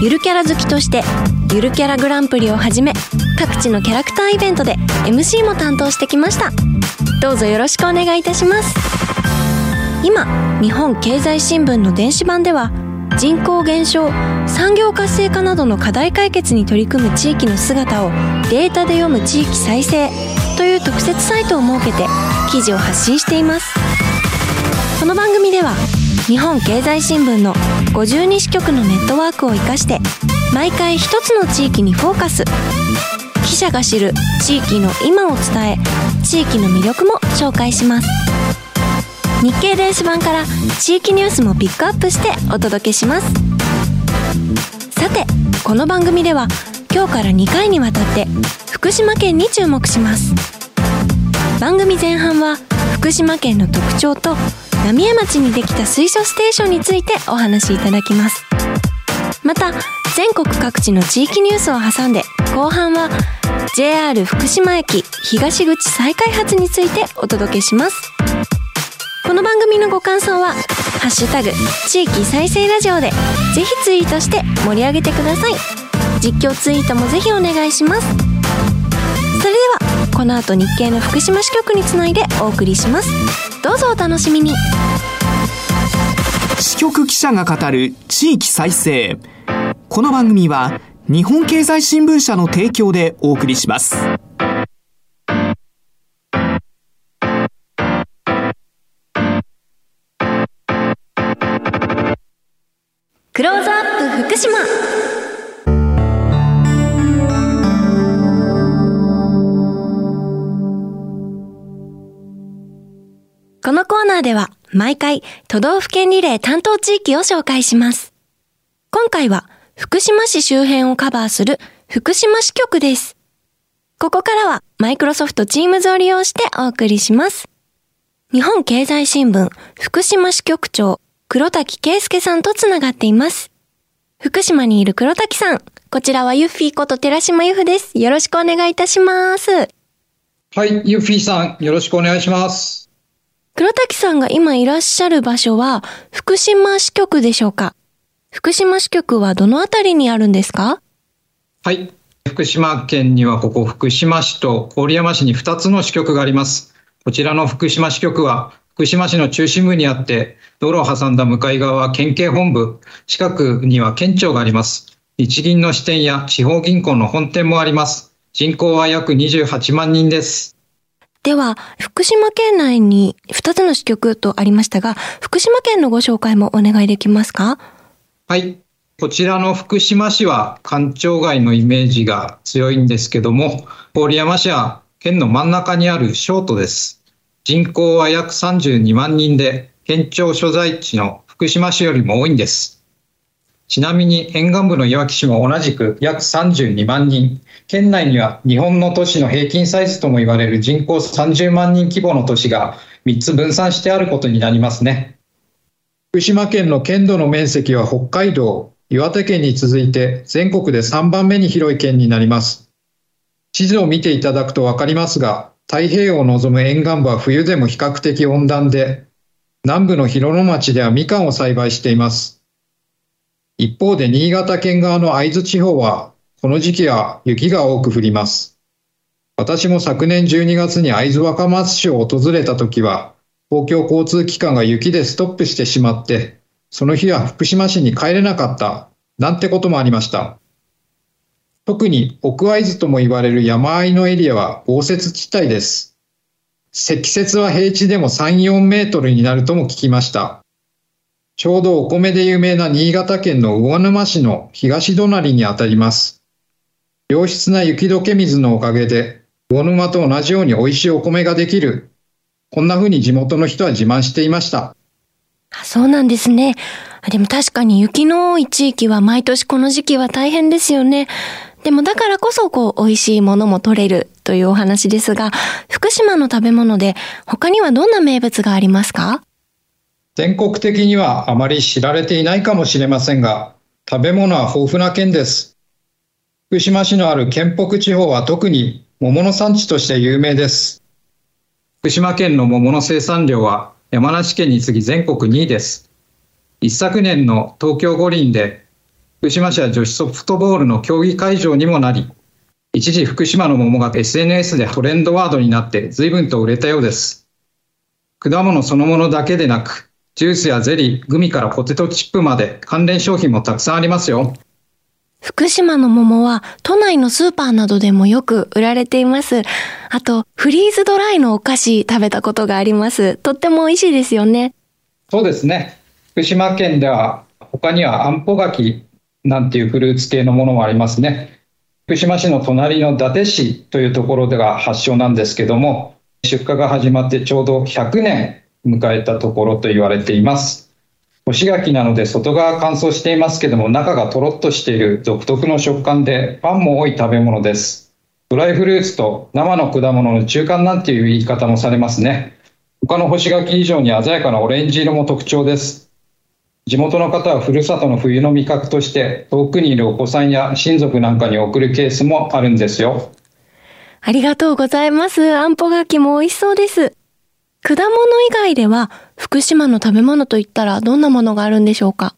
ゆるキャラ好きとしてゆるキャラグランプリをはじめ各地のキャラクターイベントで MC も担当してきました。どうぞよろしくお願いいたします。今日本経済新聞の電子版では人口減少産業活性化などの課題解決に取り組む地域の姿をデータで読む地域再生という特設サイトを設けて記事を発信しています。この番組では日本経済新聞の52支局のネットワークを生かして毎回一つの地域にフォーカス。記者が知る地域の今を伝え地域の魅力も紹介します。日経電子版から地域ニュースもピックアップしてお届けします。さてこの番組では今日から2回にわたって福島県に注目します。番組前半は福島県の特徴と浪江町にできた水素ステーションについてお話しいただきます。また全国各地の地域ニュースを挟んで後半は JR 福島駅東口再開発についてお届けします。この番組のご感想は「ハッシュタグ地域再生ラジオ」でぜひツイートして盛り上げてください。実況ツイートもぜひお願いします。それではこの後日経の福島支局につないでお送りします。どうぞお楽しみに。支局記者が語る地域再生。この番組は日本経済新聞社の提供でお送りします。クローズアップ福島ナーでは毎回都道府県リレー担当地域を紹介します。今回は福島市周辺をカバーする福島市局です。ここからはマイクロソフト Teams を利用してお送りします。日本経済新聞福島支局長黒滝圭介さんとつながっています。福島にいる黒滝さん、こちらはユッフィーこと寺島由布です。よろしくお願いいたします。はい、ユッフィーさん、よろしくお願いします。黒滝さんが今いらっしゃる場所は福島支局でしょうか？福島支局はどのあたりにあるんですか？はい、福島県にはここ福島市と郡山市に2つの支局があります。こちらの福島支局は福島市の中心部にあって、道路を挟んだ向かい側は県警本部、近くには県庁があります。日銀の支店や地方銀行の本店もあります。人口は約28万人です。では、福島県内に2つの支局とありましたが、福島県のご紹介もお願いできますか？はい。こちらの福島市は官庁街のイメージが強いんですけども、郡山市は県の真ん中にあるショートです。人口は約32万人で、県庁所在地の福島市よりも多いんです。ちなみに沿岸部のいわき市も同じく約32万人。県内には日本の都市の平均サイズとも言われる人口30万人規模の都市が3つ分散してあることになりますね。福島県の県土の面積は北海道、岩手県に続いて全国で3番目に広い県になります。地図を見ていただくとわかりますが、太平洋を望む沿岸部は冬でも比較的温暖で、南部の広野町ではみかんを栽培しています。一方で新潟県側の会津地方は、この時期は雪が多く降ります。私も昨年12月に会津若松市を訪れた時は、公共交通機関が雪でストップしてしまって、その日は福島市に帰れなかった、なんてこともありました。特に奥会津とも言われる山あいのエリアは豪雪地帯です。積雪は平地でも3、4メートルになるとも聞きました。ちょうどお米で有名な新潟県の魚沼市の東隣にあたります。良質な雪解け水のおかげで、魚沼と同じように美味しいお米ができる。こんな風に地元の人は自慢していました。あそうなんですね。でも確かに雪の多い地域は毎年この時期は大変ですよね。でもだからこそこう美味しいものも取れるというお話ですが、福島の食べ物で他にはどんな名物がありますか？全国的にはあまり知られていないかもしれませんが、食べ物は豊富な県です。福島市のある県北地方は特に桃の産地として有名です。福島県の桃の生産量は山梨県に次ぎ全国2位です。一昨年の東京五輪で福島市は女子ソフトボールの競技会場にもなり、一時福島の桃が SNS でトレンドワードになって随分と売れたようです。果物そのものだけでなく、ジュースやゼリー、グミからポテトチップまで関連商品もたくさんありますよ。福島の桃は都内のスーパーなどでもよく売られています。あと、フリーズドライのお菓子食べたことがあります。とっても美味しいですよね。そうですね。福島県では他にはあんぽ柿なんていうフルーツ系のものもありますね。福島市の隣の伊達市というところでが発祥なんですけども、出荷が始まってちょうど100年迎えたところと言われています。干し柿なので外側乾燥していますけども中がとろっとしている独特の食感でパンも多い食べ物です。ドライフルーツと生の果物の中間なんていう言い方もされますね。他の干し柿以上に鮮やかなオレンジ色も特徴です。地元の方はふるさとの冬の味覚として遠くにいるお子さんや親族なんかに送るケースもあるんですよ。ありがとうございます。あんぽ柿も美味しそうです。果物以外では福島の食べ物といったらどんなものがあるんでしょうか？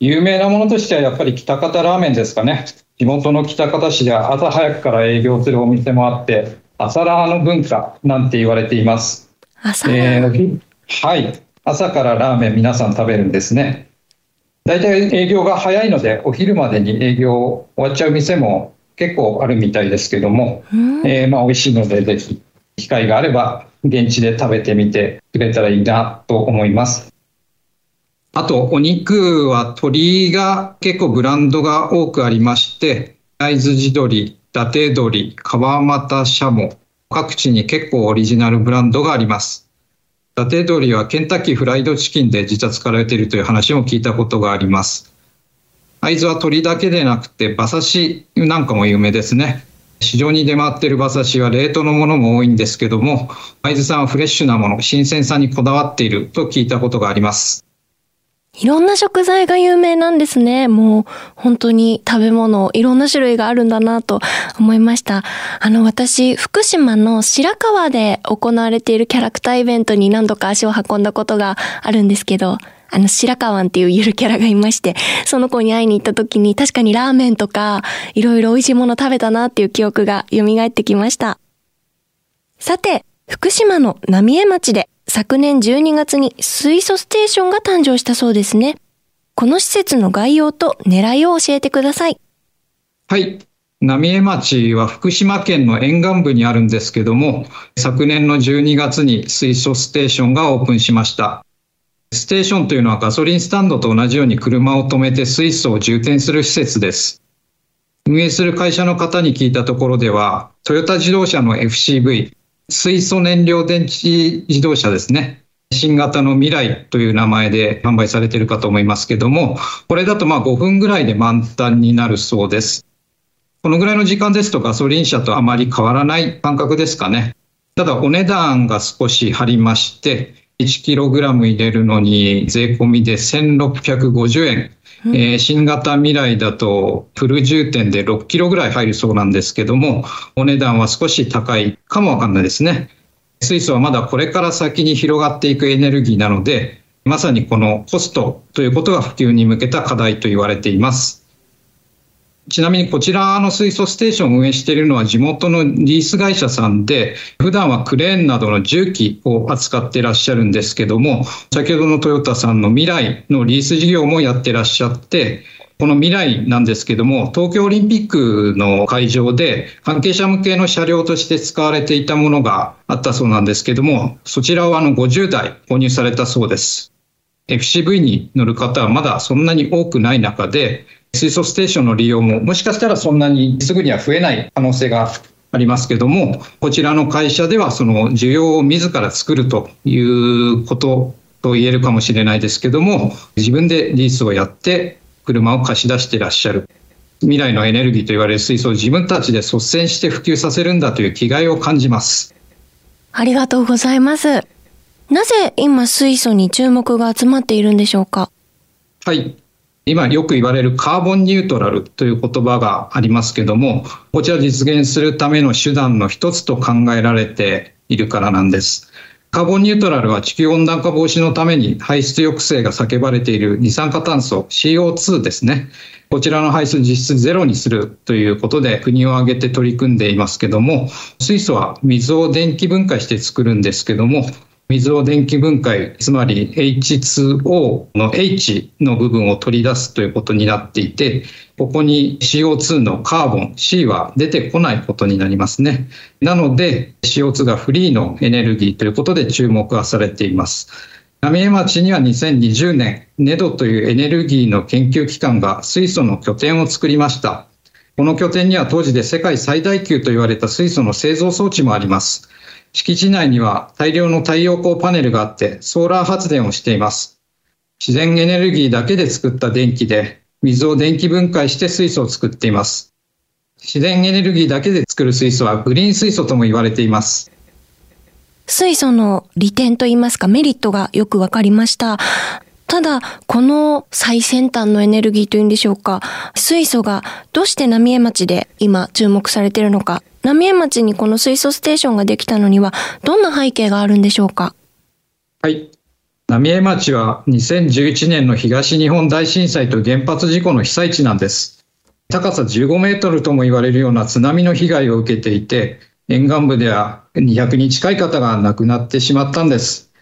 有名なものとしてはやっぱり北方ラーメンですかね。地元の北方市では朝早くから営業するお店もあって朝ラーの文化なんて言われています。朝？ラー、えー、はい。朝からラーメン皆さん食べるんですね。大体営業が早いのでお昼までに営業終わっちゃう店も結構あるみたいですけども、えー、まあ美味しいのでぜひ機会があれば現地で食べてみてくれたらいいなと思います。あと、お肉は鶏が結構ブランドが多くありまして、会津地鶏、伊達鶏、川俣シャモ、各地に結構オリジナルブランドがあります。伊達鶏はケンタッキーフライドチキンで自殺かられているという話も聞いたことがあります。会津は鶏だけでなくて馬刺しなんかも有名ですね。市場に出回っている馬刺しは冷凍のものも多いんですけども、会津さんはフレッシュなもの、新鮮さにこだわっていると聞いたことがあります。いろんな食材が有名なんですね。もう本当に食べ物、いろんな種類があるんだなと思いました。あの私、福島の白川で行われているキャラクターイベントに何度か足を運んだことがあるんですけど、あの、白川っていうゆるキャラがいまして、その子に会いに行った時に確かにラーメンとか、いろいろ美味しいもの食べたなっていう記憶が蘇ってきました。さて、福島の浪江町で昨年12月に水素ステーションが誕生したそうですね。この施設の概要と狙いを教えてください。はい。浪江町は福島県の沿岸部にあるんですけども、昨年の12月に水素ステーションがオープンしました。ステーションというのはガソリンスタンドと同じように車を止めて水素を充填する施設です。運営する会社の方に聞いたところでは、トヨタ自動車の FCV、水素燃料電池自動車ですね。新型の未来という名前で販売されているかと思いますけども、これだとま5分ぐらいで満タンになるそうです。このぐらいの時間ですとガソリン車とあまり変わらない感覚ですかね。ただお値段が少し張りまして、1kg 入れるのに税込みで1650円、うん、えー、新型未来だとフル充填で6キロぐらい入るそうなんですけどもお値段は少し高いかもわかんないですね。水素はまだこれから先に広がっていくエネルギーなのでまさにこのコストということが普及に向けた課題と言われていますちなみにこちらの水素ステーションを運営しているのは地元のリース会社さんで、普段はクレーンなどの重機を扱っていらっしゃるんですけども、先ほどのトヨタさんの未来のリース事業もやってらっしゃって、この未来なんですけども、東京オリンピックの会場で関係者向けの車両として使われていたものがあったそうなんですけども、そちらをあの50台購入されたそうです。FCV に乗る方はまだそんなに多くない中で、水素ステーションの利用ももしかしたらそんなにすぐには増えない可能性がありますけども、こちらの会社ではその需要を自ら作るということと言えるかもしれないですけども、自分でリースをやって車を貸し出していらっしゃる。未来のエネルギーと言われる水素を自分たちで率先して普及させるんだという気概を感じます。ありがとうございます。なぜ今水素に注目が集まっているんでしょうか？はい。今よく言われるカーボンニュートラルという言葉がありますけども、こちら実現するための手段の一つと考えられているからなんです。カーボンニュートラルは地球温暖化防止のために排出抑制が叫ばれている二酸化炭素 CO2 ですね。こちらの排出実質ゼロにするということで国を挙げて取り組んでいますけども、水素は水を電気分解して作るんですけども、水を電気分解、つまり H2O の H の部分を取り出すということになっていて、ここに CO2 のカーボン C は出てこないことになりますね。なので CO2 がフリーのエネルギーということで注目はされています。浪江町には2020年、NEDO というエネルギーの研究機関が水素の拠点を作りました。この拠点には当時で世界最大級と言われた水素の製造装置もあります。敷地内には大量の太陽光パネルがあってソーラー発電をしています。自然エネルギーだけで作った電気で水を電気分解して水素を作っています。自然エネルギーだけで作る水素はグリーン水素とも言われています。水素の利点といいますかメリットがよくわかりました。ただ、この最先端のエネルギーというんでしょうか、水素がどうして浪江町で今注目されているのか、浪江町にこの水素ステーションができたのには、どんな背景があるんでしょうか？はい。浪江町は2011年の東日本大震災と原発事故の被災地なんです。高さ15メートルとも言われるような津波の被害を受けていて、沿岸部では200人近い方が亡くなってしまったんです。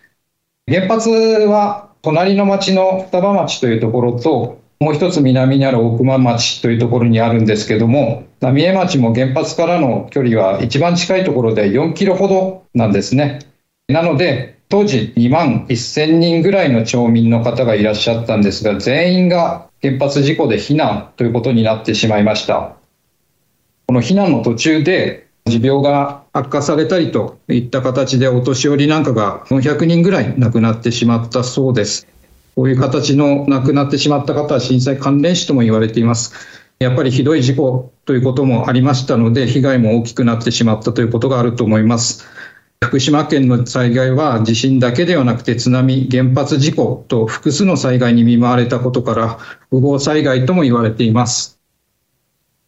原発は隣の町の双葉町というところと、もう一つ南にある大熊町というところにあるんですけども、浪江町も原発からの距離は一番近いところで4キロほどなんですね。なので、当時2万1000人ぐらいの町民の方がいらっしゃったんですが、全員が原発事故で避難ということになってしまいました。この避難の途中で持病が悪化されたりといった形でお年寄りなんかが400人ぐらい亡くなってしまったそうです。こういう形の亡くなってしまった方は震災関連死とも言われています。やっぱりひどい事故ということもありましたので、被害も大きくなってしまったということがあると思います。福島県の災害は地震だけではなくて津波、原発事故と複数の災害に見舞われたことから不合災害とも言われています。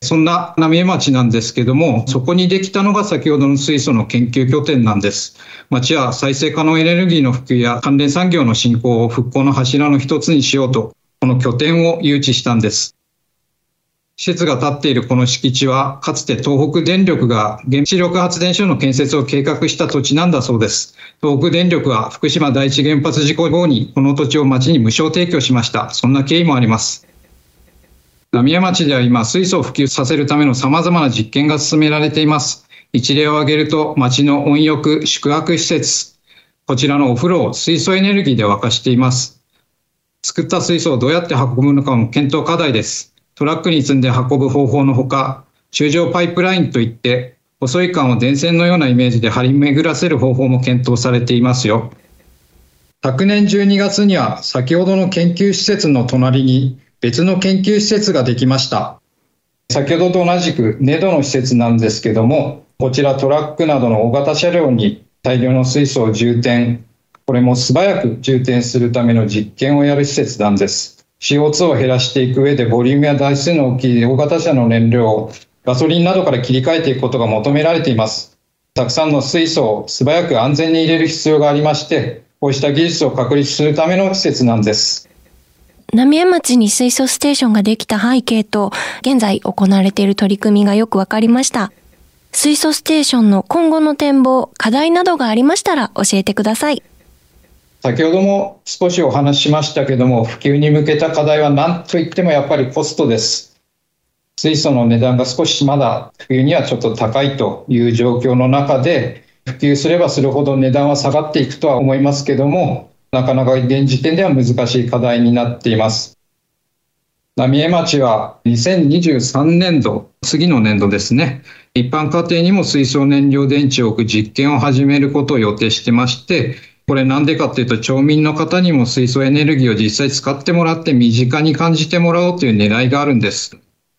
そんな浪江町なんですけども、そこにできたのが先ほどの水素の研究拠点なんです。町は再生可能エネルギーの普及や関連産業の振興を復興の柱の一つにしようと、この拠点を誘致したんです。施設が建っているこの敷地は、かつて東北電力が原子力発電所の建設を計画した土地なんだそうです。東北電力は福島第一原発事故後にこの土地を町に無償提供しました。そんな経緯もあります。浪江町では今、水素を普及させるための様々な実験が進められています。一例を挙げると、町の温浴、宿泊施設、こちらのお風呂を水素エネルギーで沸かしています。作った水素をどうやって運ぶのかも検討課題です。トラックに積んで運ぶ方法のほか、中上パイプラインといって、細い管を電線のようなイメージで張り巡らせる方法も検討されていますよ。昨年12月には先ほどの研究施設の隣に別の研究施設ができました。先ほどと同じくネドの施設なんですけども、こちらトラックなどの大型車両に大量の水素を充填、これも素早く充填するための実験をやる施設なんです。CO2 を減らしていく上でボリュームや台数の大きい大型車の燃料をガソリンなどから切り替えていくことが求められています。たくさんの水素を素早く安全に入れる必要がありまして、こうした技術を確立するための施設なんです。浪江町に水素ステーションができた背景と、現在行われている取り組みがよくわかりました。水素ステーションの今後の展望、課題などがありましたら教えてください。先ほども少しお話ししましたけども、普及に向けた課題は何といってもやっぱりコストです。水素の値段が少しまだ冬にはちょっと高いという状況の中で、普及すればするほど値段は下がっていくとは思いますけども、なかなか現時点では難しい課題になっています。浪江町は2023年度、次の年度ですね、一般家庭にも水素燃料電池を置く実験を始めることを予定してまして、これなんでかっていうと、町民の方にも水素エネルギーを実際使ってもらって身近に感じてもらおうという狙いがあるんです。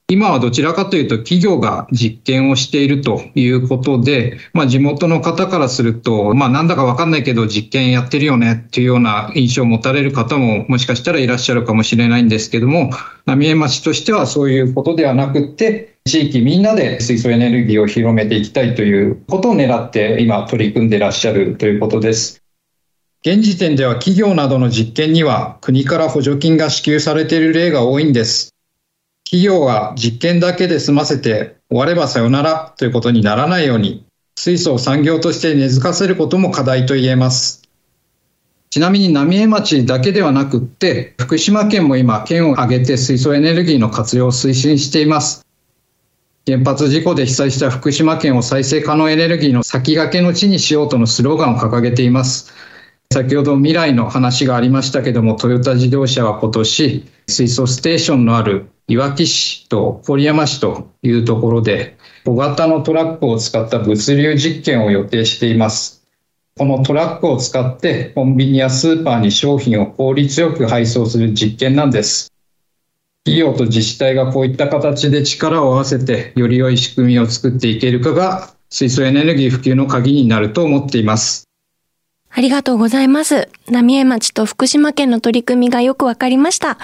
今はどちらかというと企業が実験をしているということで、まあ地元の方からすると、まあなんだかわかんないけど実験やってるよねっていうような印象を持たれる方ももしかしたらいらっしゃるかもしれないんですけども、浪江町としてはそういうことではなくて、地域みんなで水素エネルギーを広めていきたいということを狙って今取り組んでいらっしゃるということです。現時点では企業などの実験には国から補助金が支給されている例が多いんです。企業は実験だけで済ませて終わればさよならということにならないように、水素を産業として根付かせることも課題と言えます。ちなみに浪江町だけではなくって、福島県も今、県を挙げて水素エネルギーの活用を推進しています。原発事故で被災した福島県を再生可能エネルギーの先駆けの地にしようとのスローガンを掲げています。先ほど未来の話がありましたけども、トヨタ自動車は今年、水素ステーションのあるいわき市と郡山市というところで、小型のトラックを使った物流実験を予定しています。このトラックを使ってコンビニやスーパーに商品を効率よく配送する実験なんです。企業と自治体がこういった形で力を合わせてより良い仕組みを作っていけるかが水素エネルギー普及の鍵になると思っています。ありがとうございます。浪江町と福島県の取り組みがよくわかりました。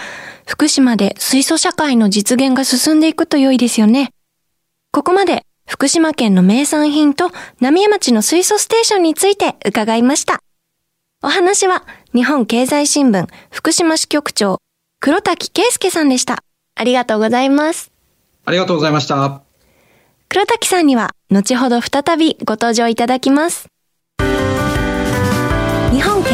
福島で水素社会の実現が進んでいくと良いですよね。ここまで福島県の名産品と浪江町の水素ステーションについて伺いました。お話は日本経済新聞福島支局長黒滝圭介さんでした。ありがとうございます。ありがとうございました。黒滝さんには後ほど再びご登場いただきます。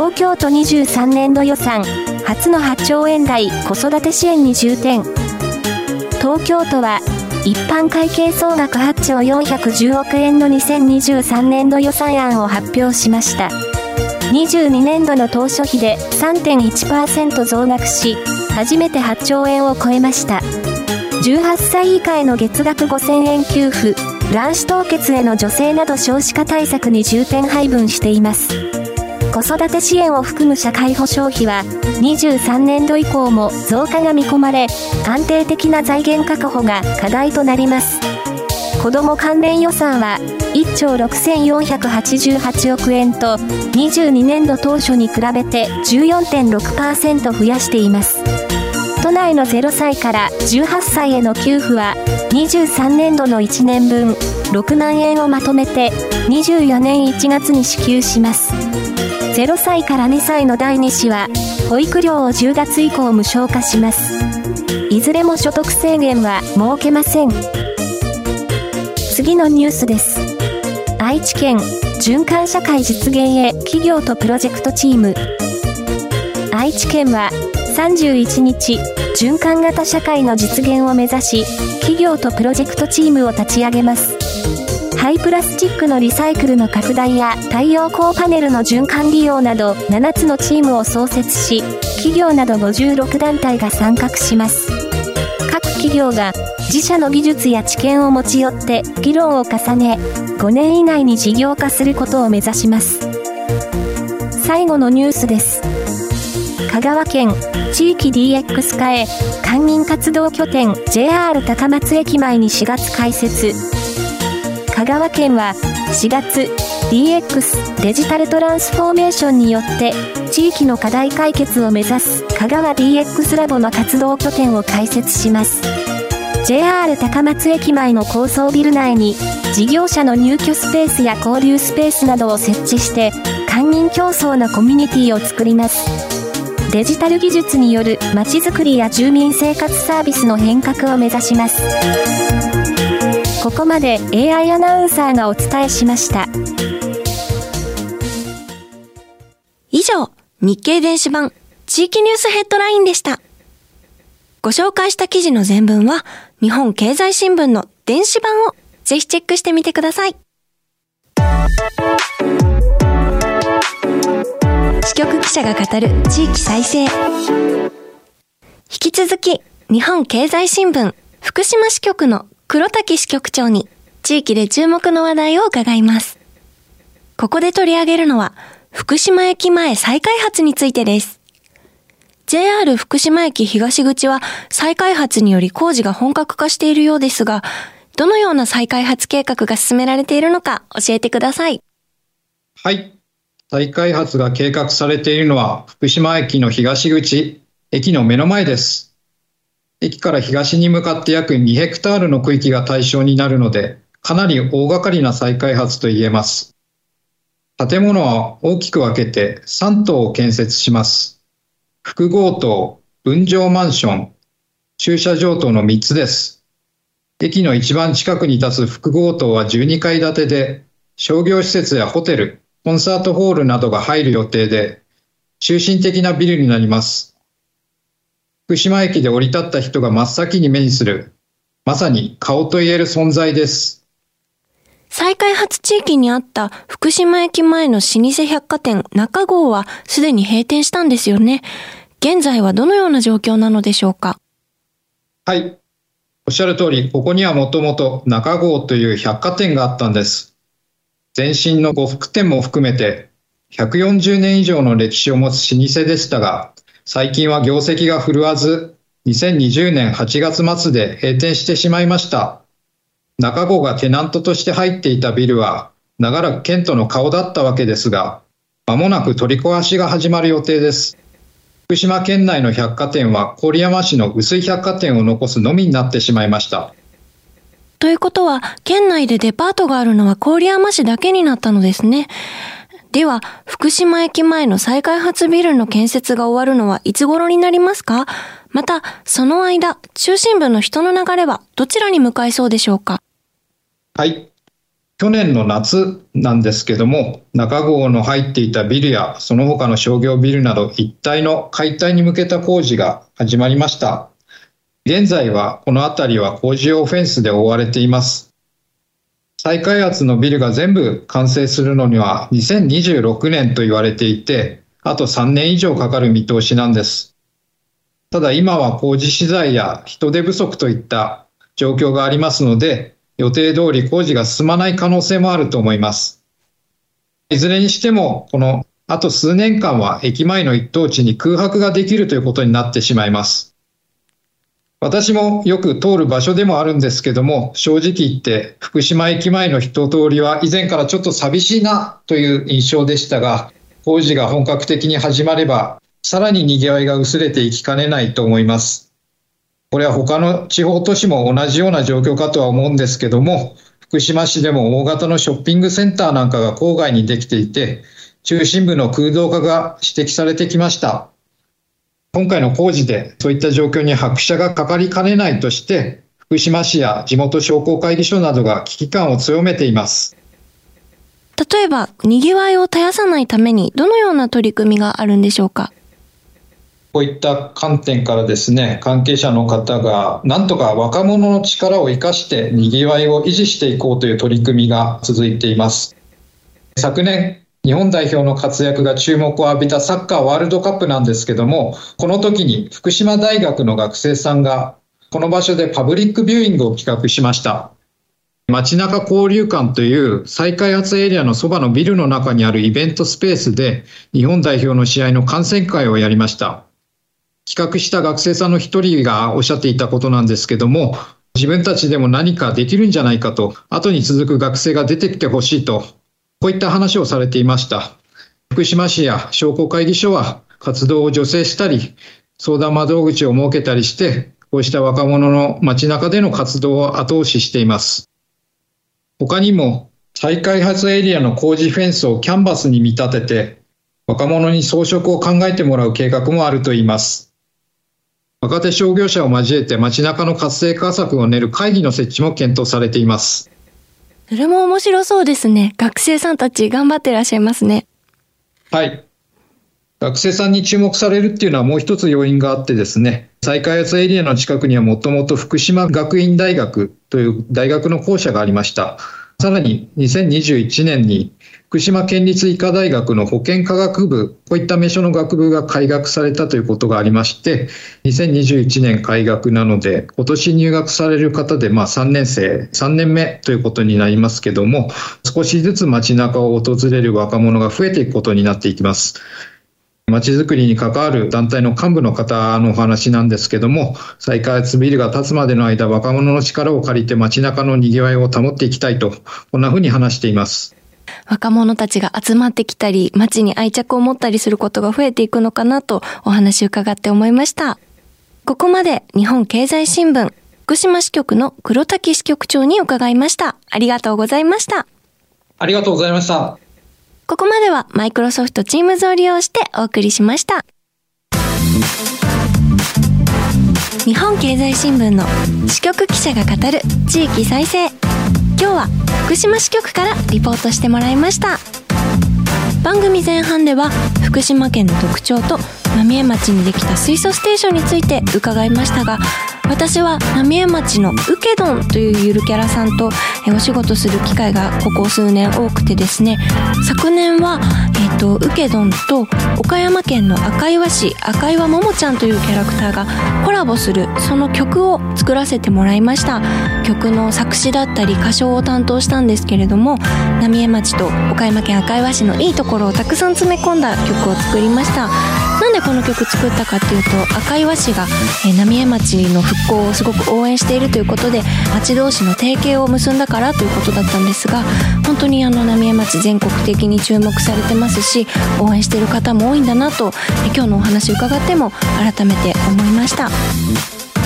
東京都23年度予算初の8兆円台子育て支援に重点。東京都は一般会計総額8兆410億円の2023年度予算案を発表しました。22年度の当初比で3.1%増額し初めて8兆円を超えました。18歳以下への月額5000円給付卵子凍結への女性など少子化対策に重点配分しています。子育て支援を含む社会保障費は23年度以降も増加が見込まれ安定的な財源確保が課題となります。子ども関連予算は1兆6488億円と22年度当初に比べて14.6%増やしています。都内の0歳から18歳への給付は23年度の1年分6万円をまとめて24年1月に支給します。0歳から2歳の第2子は保育料を10月以降無償化します。いずれも所得制限は設けません。次のニュースです。愛知県循環社会実現へ企業とプロジェクトチーム。愛知県は31日循環型社会の実現を目指し企業とプロジェクトチームを立ち上げます。廃プラスチックのリサイクルの拡大や太陽光パネルの循環利用など7つのチームを創設し、企業など56団体が参画します。各企業が自社の技術や知見を持ち寄って議論を重ね、5年以内に事業化することを目指します。最後のニュースです。香川県地域 DX 化へ官民活動拠点 JR 高松駅前に4月開設香川県は4月 DX デジタルトランスフォーメーションによって地域の課題解決を目指す香川 DX ラボの活動拠点を開設します。JR 高松駅前の高層ビル内に事業者の入居スペースや交流スペースなどを設置して官民競争のコミュニティを作ります。デジタル技術によるまちづくりや住民生活サービスの変革を目指します。ここまで AI アナウンサーがお伝えしました。以上、日経電子版地域ニュースヘッドラインでした。ご紹介した記事の全文は日本経済新聞の電子版をぜひチェックしてみてください。支局記者が語る地域再生。引き続き、日本経済新聞福島支局の黒滝支局長に地域で注目の話題を伺います。ここで取り上げるのは、福島駅前再開発についてです。JR 福島駅東口は再開発により工事が本格化しているようですが、どのような再開発計画が進められているのか教えてください。はい。再開発が計画されているのは福島駅の東口、駅の目の前です。駅から東に向かって約2ヘクタールの区域が対象になるので、かなり大掛かりな再開発と言えます。建物は大きく分けて3棟を建設します。複合棟、分譲マンション、駐車場等の3つです。駅の一番近くに立つ複合棟は12階建てで、商業施設やホテル、コンサートホールなどが入る予定で、中心的なビルになります。福島駅で降り立った人が真っ先に目にする、まさに顔と言える存在です。再開発地域にあった福島駅前の老舗百貨店中郷はすでに閉店したんですよね。現在はどのような状況なのでしょうか？はい。おっしゃる通り、ここにはもともと中郷という百貨店があったんです。前身の呉服店も含めて140年以上の歴史を持つ老舗でしたが、最近は業績が振るわず、2020年8月末で閉店してしまいました。中郷がテナントとして入っていたビルは、長らく県都の顔だったわけですが、まもなく取り壊しが始まる予定です。福島県内の百貨店は郡山市の薄い百貨店を残すのみになってしまいました。ということは、県内でデパートがあるのは郡山市だけになったのですね。では、福島駅前の再開発ビルの建設が終わるのはいつ頃になりますか？また、その間、中心部の人の流れはどちらに向かいそうでしょうか？はい。去年の夏なんですけども、中郷の入っていたビルやその他の商業ビルなど一帯の解体に向けた工事が始まりました。現在はこの辺りは工事用フェンスで覆われています。再開発のビルが全部完成するのには2026年と言われていて、あと3年以上かかる見通しなんです。ただ今は工事資材や人手不足といった状況がありますので、予定通り工事が進まない可能性もあると思います。いずれにしても、このあと数年間は駅前の一等地に空白ができるということになってしまいます。私もよく通る場所でもあるんですけども、正直言って福島駅前の人通りは以前からちょっと寂しいなという印象でしたが、工事が本格的に始まれば、さらに賑わいが薄れていきかねないと思います。これは他の地方都市も同じような状況かとは思うんですけども、福島市でも大型のショッピングセンターなんかが郊外にできていて、中心部の空洞化が指摘されてきました。今回の工事でそういった状況に拍車がかかりかねないとして、福島市や地元商工会議所などが危機感を強めています。例えば、賑わいを絶やさないためにどのような取り組みがあるんでしょうか？こういった観点からですね、関係者の方が、なんとか若者の力を生かして賑わいを維持していこうという取り組みが続いています。昨年、日本代表の活躍が注目を浴びたサッカーワールドカップなんですけども、この時に福島大学の学生さんが、この場所でパブリックビューイングを企画しました。街中交流館という再開発エリアのそばのビルの中にあるイベントスペースで日本代表の試合の観戦会をやりました。企画した学生さんの一人がおっしゃっていたことなんですけども、自分たちでも何かできるんじゃないかと、後に続く学生が出てきてほしいと、こういった話をされていました。福島市や商工会議所は活動を助成したり、相談窓口を設けたりして、こうした若者の街中での活動を後押ししています。他にも、再開発エリアの工事フェンスをキャンバスに見立てて、若者に装飾を考えてもらう計画もあるといいます。若手商業者を交えて街中の活性化策を練る会議の設置も検討されています。それも面白そうですね。学生さんたち頑張ってらっしゃいますね。はい。学生さんに注目されるっていうのはもう一つ要因があってですね、再開発エリアの近くにはもともと福島学院大学という大学の校舎がありました。さらに2021年に福島県立医科大学の保健科学部、こういった名称の学部が開学されたということがありまして、2021年開学なので、今年入学される方でまあ3年生、3年目ということになりますけども、少しずつ街中を訪れる若者が増えていくことになっていきます。まちづくりに関わる団体の幹部の方のお話なんですけども、再開発ビルが建つまでの間、若者の力を借りて街中の賑わいを保っていきたいと、こんなふうに話しています。若者たちが集まってきたり、街に愛着を持ったりすることが増えていくのかなとお話伺って思いました。ここまで日本経済新聞福島支局の黒滝支局長に伺いました。ありがとうございました。ありがとうございました。ここまではマイクロソフトチームズを利用してお送りしました。日本経済新聞の支局記者が語る地域再生。今日は福島支局からリポートしてもらいました。番組前半では福島県の特徴と浪江町にできた水素ステーションについて伺いましたが私は浪江町のウケドンというゆるキャラさんとお仕事する機会がここ数年多くてですね。昨年は、えーと、ウケドンと岡山県の赤岩市赤岩ももちゃんというキャラクターがコラボするその曲を作らせてもらいました。曲の作詞だったり歌唱を担当したんですけれども浪江町と岡山県赤岩市のいいところをたくさん詰め込んだ曲を作りました。なんでこの曲作ったかっていうと赤岩市が、えー、浪江町の復興をすごく応援しているということで町同士の提携を結んだからということだったんですが本当にあの浪江町全国的に注目されてますし応援している方も多いんだなと今日のお話伺っても改めて思いました。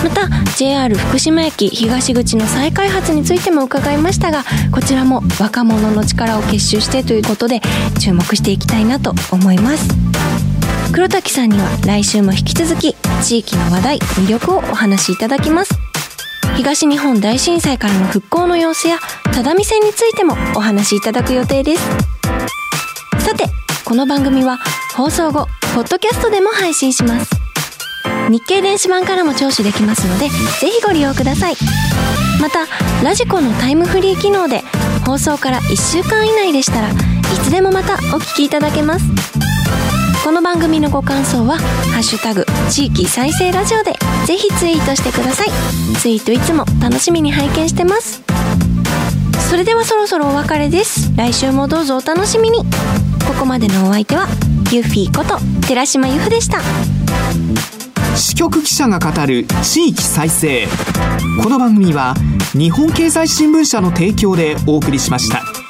また JR 福島駅東口の再開発についても伺いましたがこちらも若者の力を結集してということで注目していきたいなと思います。黒滝さんには来週も引き続き地域の話題魅力をお話しいただきます。東日本大震災からの復興の様子や只見線についてもお話しいただく予定です。さてこの番組は放送後ポッドキャストでも配信します。日経電子版からも聴取できますのでぜひご利用ください。またラジコのタイムフリー機能で放送から1週間以内でしたらいつでもまたお聞きいただけます。この番組のご感想は「ハッシュタグ地域再生ラジオ」でぜひツイートしてください。ツイートいつも楽しみに拝見してます。それではそろそろお別れです。来週もどうぞお楽しみに。ここまでのお相手はユフィこと寺島由布でした。支局記者が語る地域再生。この番組は日本経済新聞社の提供でお送りしました。